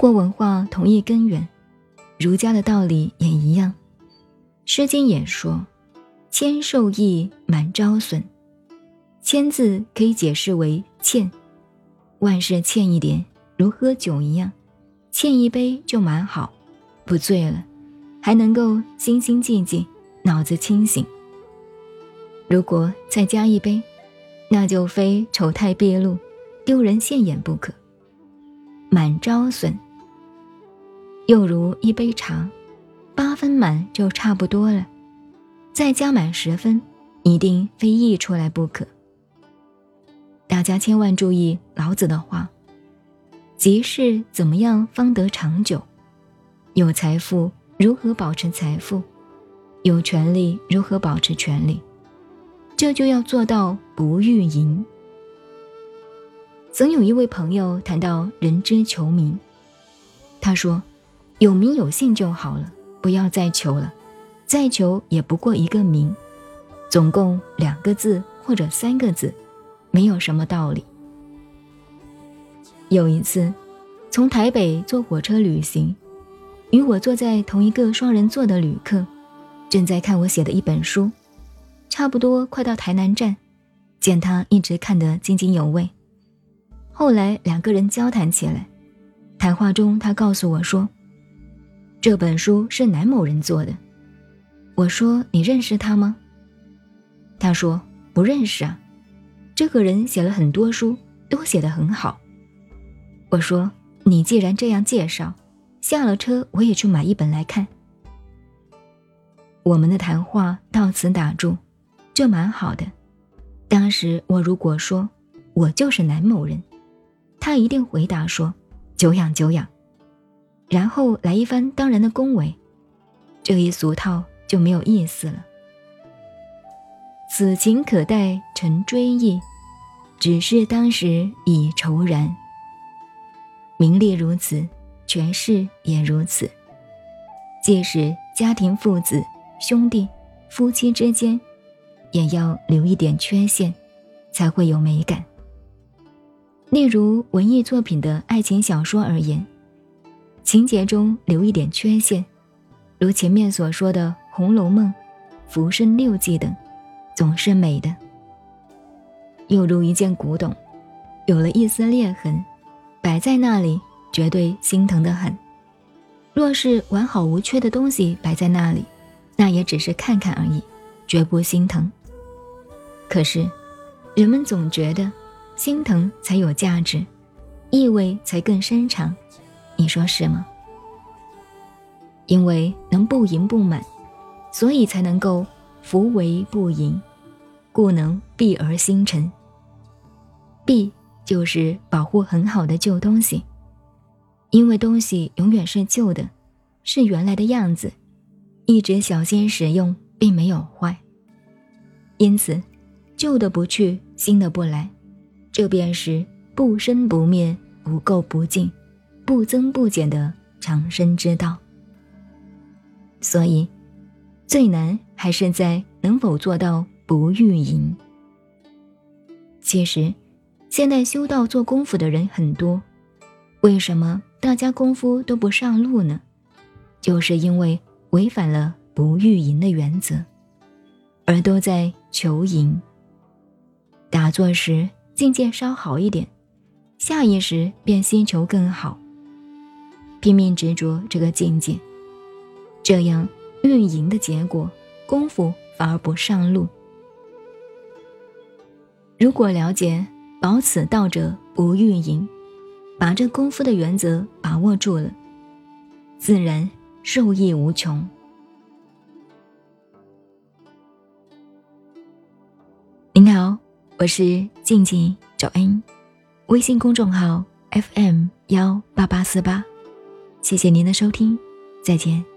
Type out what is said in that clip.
国文化同一根源，儒家的道理也一样。《诗经》也说：“谦受益，满招损。”谦字可以解释为欠，万事欠一点，如喝酒一样，欠一杯就蛮好，不醉了，还能够心心寂寂，脑子清醒。如果再加一杯，那就非丑态毕露、丢人现眼不可。满招损，又如一杯茶，八分满就差不多了，再加满十分，一定非溢出来不可。大家千万注意老子的话：即是怎么样方得长久？有财富如何保持财富？有权利如何保持权利？这就要做到不欲盈。曾有一位朋友谈到人之求名，他说：“有名有姓就好了，不要再求了，再求也不过一个名，总共两个字或者三个字，没有什么道理。”有一次，从台北坐火车旅行，与我坐在同一个双人座的旅客，正在看我写的一本书。差不多快到台南站，见他一直看得津津有味。后来两个人交谈起来，谈话中他告诉我说：“这本书是南某人做的。”我说：“你认识他吗？”他说：“不认识啊，这个人写了很多书，都写得很好。”我说：“你既然这样介绍，下了车我也去买一本来看。”我们的谈话到此打住。这蛮好的。当时我如果说我就是南某人，他一定回答说久仰久仰，然后来一番当然的恭维，这一俗套就没有意思了。此情可待成追忆，只是当时已愁然。名利如此，权势也如此。即使家庭父子、兄弟、夫妻之间。也要留一点缺陷，才会有美感。例如文艺作品的爱情小说而言，情节中留一点缺陷，如前面所说的《红楼梦》《浮生六记》等，总是美的。又如一件古董，有了一丝裂痕，摆在那里绝对心疼的很；若是完好无缺的东西摆在那里，那也只是看看而已，绝不心疼。可是，人们总觉得心疼才有价值，意味才更深长，你说是吗？因为能不盈不满，所以才能够福为不盈，故能避而心沉。避就是保护很好的旧东西，因为东西永远是旧的，是原来的样子，一直小心使用，并没有坏，因此。旧的不去，新的不来，这便是不生不灭、不垢不净、不增不减的长生之道。所以，最难还是在能否做到不欲淫。其实，现在修道做功夫的人很多，为什么大家功夫都不上路呢？就是因为违反了不欲淫的原则，而都在求淫。打坐时境界稍好一点，下意识便希求更好，拼命执着这个境界，这样运营的结果，功夫反而不上路。如果了解保此道者不欲淫，把这功夫的原则把握住了，自然受益无穷。您好。我是静静找恩，微信公众号 FM 幺八八四八，谢谢您的收听，再见。